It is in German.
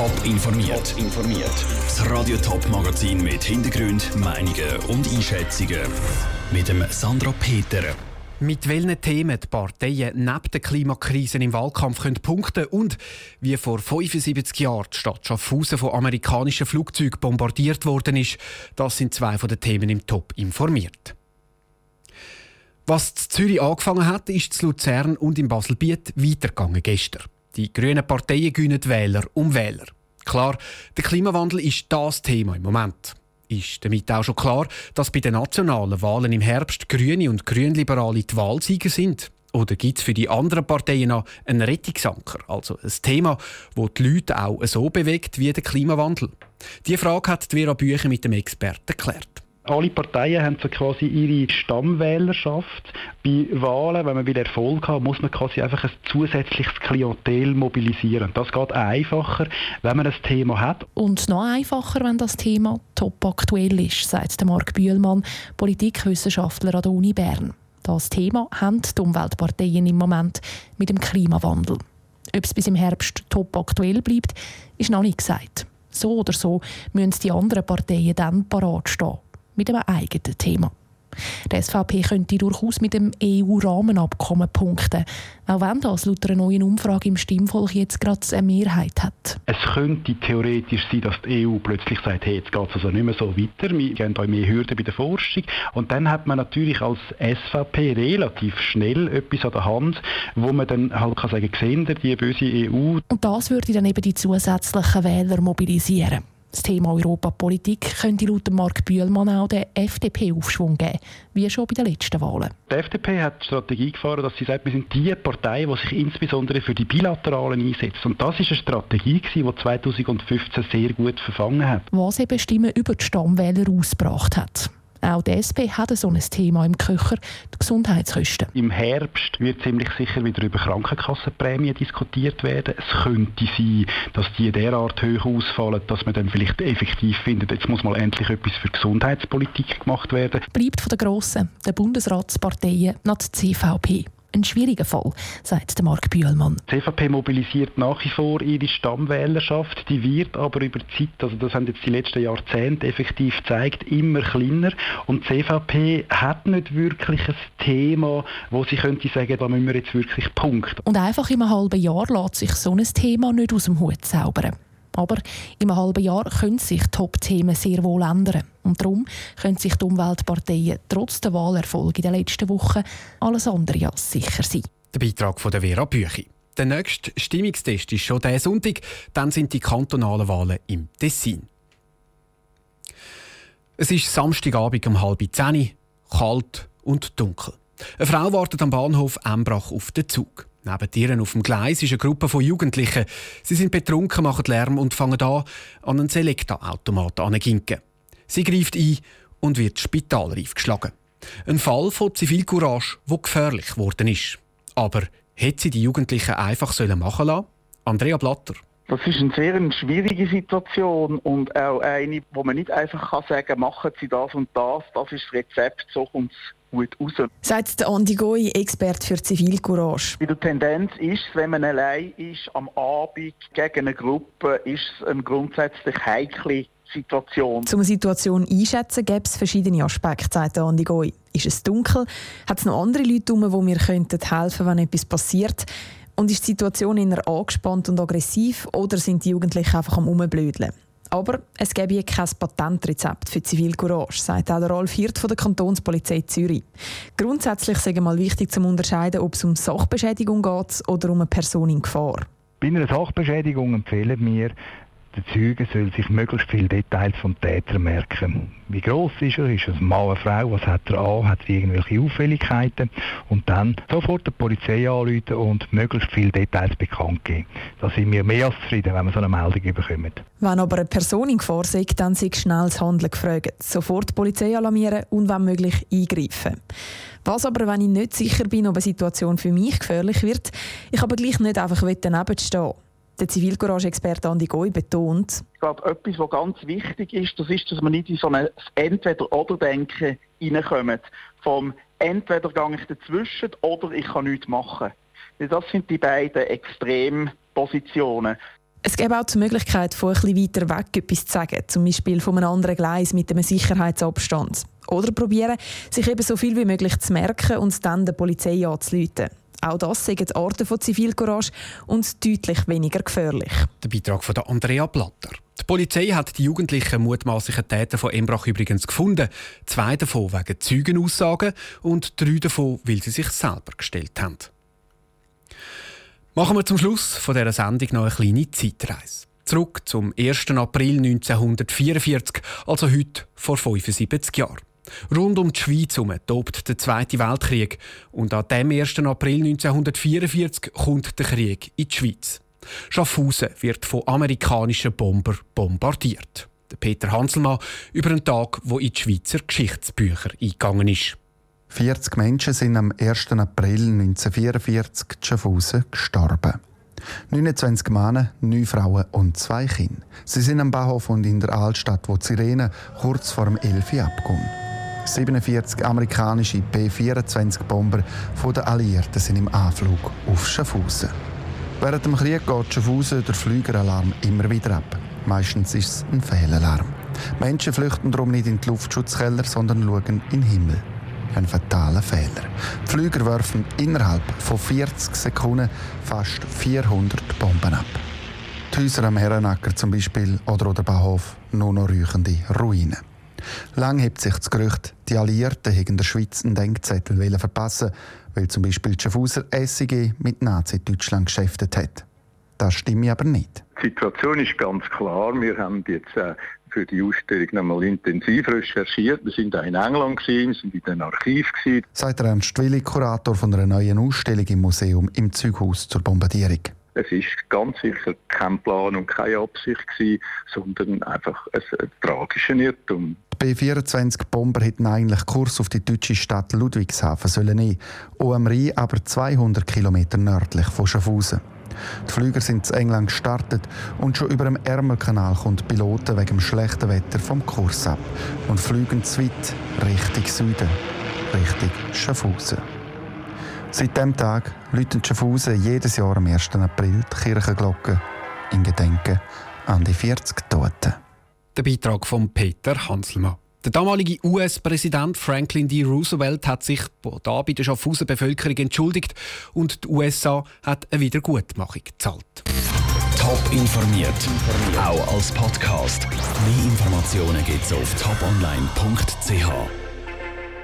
Top informiert. informiert. Das Radio Top Magazin mit Hintergrund, Meinungen und Einschätzungen mit dem Sandra Peter. Mit welchen Themen die Parteien neben der Klimakrise im Wahlkampf können punkten und wie vor 75 Jahren die Stadt Schaffhausen von amerikanischen Flugzeugen bombardiert worden ist, das sind zwei von den Themen im Top informiert. Was in Zürich angefangen hat, ist zu Luzern und im Baselbiet weitergegangen gestern. Die grünen Parteien gewinnen Wähler um Wähler. Klar, der Klimawandel ist das Thema im Moment. Ist damit auch schon klar, dass bei den nationalen Wahlen im Herbst Grüne und Grünliberale die Wahlsieger sind? Oder gibt es für die anderen Parteien noch einen Rettungsanker, also ein Thema, das die Leute auch so bewegt wie der Klimawandel? Diese Frage hat Vera Bücher mit dem Experten geklärt. Alle Parteien haben so quasi ihre Stammwählerschaft. Bei Wahlen, wenn man wieder Erfolg hat, muss man quasi einfach ein zusätzliches Klientel mobilisieren. Das geht einfacher, wenn man das Thema hat. Und noch einfacher, wenn das Thema top aktuell ist, sagt Marc Bühlmann, Politikwissenschaftler an der Uni Bern. Das Thema haben die Umweltparteien im Moment mit dem Klimawandel. Ob es bis im Herbst top aktuell bleibt, ist noch nicht gesagt. So oder so müssen die anderen Parteien dann parat stehen mit einem eigenen Thema. Die SVP könnte durchaus mit dem EU-Rahmenabkommen punkten, auch wenn das laut einer neuen Umfrage im Stimmvolk jetzt gerade eine Mehrheit hat. Es könnte theoretisch sein, dass die EU plötzlich sagt, hey, jetzt geht es also nicht mehr so weiter, wir gehen da mehr Hürden bei der Forschung. Und dann hat man natürlich als SVP relativ schnell etwas an der Hand, wo man dann halt kann sagen, sehen die böse EU. Und das würde dann eben die zusätzlichen Wähler mobilisieren. Das Thema Europapolitik könnte laut Mark Bühlmann auch der FDP Aufschwung geben, wie schon bei den letzten Wahlen. Die FDP hat die Strategie gefahren, dass sie sagt, wir sind die Partei, die sich insbesondere für die Bilateralen einsetzt. Und das ist eine Strategie, die 2015 sehr gut verfangen hat. Was eben Stimmen über die Stammwähler ausgebracht hat. Auch die SP hat so ein Thema im Köcher, die Gesundheitskosten. Im Herbst wird ziemlich sicher wieder über Krankenkassenprämien diskutiert werden. Es könnte sein, dass die derart hoch ausfallen, dass man dann vielleicht effektiv findet, jetzt muss mal endlich etwas für Gesundheitspolitik gemacht werden. Bleibt von den Grossen, den Bundesratsparteien, nach der CVP ein schwieriger Fall, sagt Marc Bühlmann. Die CVP mobilisiert nach wie vor ihre Stammwählerschaft, die wird aber über die Zeit, also das haben jetzt die letzten Jahrzehnte effektiv gezeigt, immer kleiner und die CVP hat nicht wirklich ein Thema, wo sie könnte sagen, da müssen wir jetzt wirklich punkten. Und einfach in einem halben Jahr lässt sich so ein Thema nicht aus dem Hut zaubern. Aber einem halben Jahr können sich Top-Themen sehr wohl ändern. Und darum können sich die Umweltparteien trotz der Wahlerfolge in den letzten Wochen alles andere als sicher sein. Der Beitrag von der Vera Büchi. Der nächste Stimmungstest ist schon diesen Sonntag. Dann sind die kantonalen Wahlen im Tessin. Es ist Samstagabend um halb zehn, kalt und dunkel. Eine Frau wartet am Bahnhof Embrach auf den Zug. Neben ihr auf dem Gleis ist eine Gruppe von Jugendlichen. Sie sind betrunken, machen Lärm und fangen an, an einen Selekta-Automat anzuginken. Sie greift ein und wird spitalreif geschlagen. Ein Fall von Zivilcourage, wo gefährlich geworden ist. Aber hätte sie die Jugendlichen einfach machen lassen? Andrea Blatter. Das ist eine sehr schwierige Situation und auch eine, wo man nicht einfach sagen kann, machen Sie das und das, das ist das Rezept, so kommt es gut raus. Sagt der Andi Goy, Experte für Zivilcourage. Die Tendenz ist, wenn man allein ist am Abend gegen eine Gruppe, ist es grundsätzlich heikle Situation. Um eine Situation einschätzen, gäbe es verschiedene Aspekte, sagt Andi Goy. Ist es dunkel? Hat es noch andere Leute um, wo wir könnten helfen, wenn etwas passiert? Und ist die Situation eher angespannt und aggressiv oder sind die Jugendlichen einfach am Umblödeln? Aber es gäbe hier kein Patentrezept für Zivilcourage, sagt auch der Ralf Hirt von der Kantonspolizei Zürich. Grundsätzlich ist es mal wichtig zu unterscheiden, ob es um Sachbeschädigung geht oder um eine Person in Gefahr. Bei einer Sachbeschädigung empfehlen wir, der Zeuge soll sich möglichst viele Details vom Täter merken. Wie groß ist er? Ist er ein Mann, eine Frau? Was hat er an? Hat er irgendwelche Auffälligkeiten? Und dann sofort die Polizei anrufen und möglichst viele Details bekannt geben. Da sind wir mehr als zufrieden, wenn wir so eine Meldung bekommen. Wenn aber eine Person in Gefahr ist, dann sei schnell das Handeln gefragt. Sofort die Polizei alarmieren und wenn möglich eingreifen. Was aber, wenn ich nicht sicher bin, ob eine Situation für mich gefährlich wird, ich aber gleich nicht einfach daneben stehen der Zivilcourage-Experte Andi Goy betont. Ich glaube, etwas, was ganz wichtig ist, das ist, dass man nicht in so ein Entweder-Oder-Denken reinkommt. Vom entweder gehe ich dazwischen oder ich kann nichts machen. Das sind die beiden Extrempositionen. Es gäbe auch die Möglichkeit, von etwas weiter weg etwas zu sagen, zum Beispiel von einem anderen Gleis mit einem Sicherheitsabstand. Oder probieren, sich eben so viel wie möglich zu merken und dann der Polizei anzuleiten. Auch das sind Orte von Zivilcourage und deutlich weniger gefährlich. Der Beitrag von Andrea Blatter. Die Polizei hat die jugendlichen mutmaßlichen Täter von Embrach übrigens gefunden. Zwei davon wegen Zeugenaussagen und drei davon, weil sie sich selber gestellt haben. Machen wir zum Schluss von dieser Sendung noch eine kleine Zeitreise. Zurück zum 1. April 1944, also heute vor 75 Jahren. Rund um die Schweiz herum tobt der Zweite Weltkrieg und an dem 1. April 1944 kommt der Krieg in die Schweiz. Schaffhausen wird von amerikanischen Bombern bombardiert. Peter Hanselmann über einen Tag, wo in die Schweizer Geschichtsbücher eingegangen ist. 40 Menschen sind am 1. April 1944 in Schaffhausen gestorben. 29 Männer, 9 Frauen und 2 Kinder. Sie sind am Bahnhof und in der Altstadt, wo die Sirene kurz vor dem 11 Uhr abgehen. 47 amerikanische P-24-Bomber der Alliierten sind im Anflug auf Schaffhausen. Während dem Krieg geht Schaffhausen der Flügeralarm immer wieder ab. Meistens ist es ein Fehlalarm. Menschen flüchten darum nicht in die Luftschutzkeller, sondern schauen in den Himmel. Ein fataler Fehler. Die Flüger werfen innerhalb von 40 Sekunden fast 400 Bomben ab. Die Häuser am Herrenacker zum Beispiel oder der Bahnhof nur noch räuchende Ruinen. Lang hebt sich das Gerücht, die Alliierten hätten der Schweiz einen Denkzettel verpassen weil zum Beispiel die Schaffhauser SIG mit Nazi-Deutschland geschäftet hat. Das stimmt aber nicht. Die Situation ist ganz klar. Wir haben jetzt äh, für die Ausstellung nochmal intensiv recherchiert. Wir sind auch in England, gewesen, wir sind in den Archiv. Gewesen. Sagt Ernst Willi, Kurator von einer neuen Ausstellung im Museum im Zughaus zur Bombardierung. Es ist ganz sicher kein Plan und keine Absicht gewesen, sondern einfach ein, ein tragischer Irrtum. Die B-24-Bomber hätten eigentlich Kurs auf die deutsche Stadt Ludwigshafen sollen nehmen, am Rhein aber 200 Kilometer nördlich von Schaffhausen. Die Flüger sind zu England gestartet und schon über dem Ärmelkanal kommt Piloten wegen dem schlechten Wetter vom Kurs ab und fliegen zu weit Richtung Süden, Richtung Schaffhausen. Seit diesem Tag läuten Schaffhausen jedes Jahr am 1. April die Kirchenglocke in Gedenken an die 40 Toten. Der Beitrag von Peter Hanselmann. Der damalige US-Präsident Franklin D. Roosevelt hat sich da bei der Schaffhauser Bevölkerung entschuldigt und die USA hat eine Wiedergutmachung gezahlt. Top informiert, auch als Podcast. Mehr Informationen gibt es auf toponline.ch.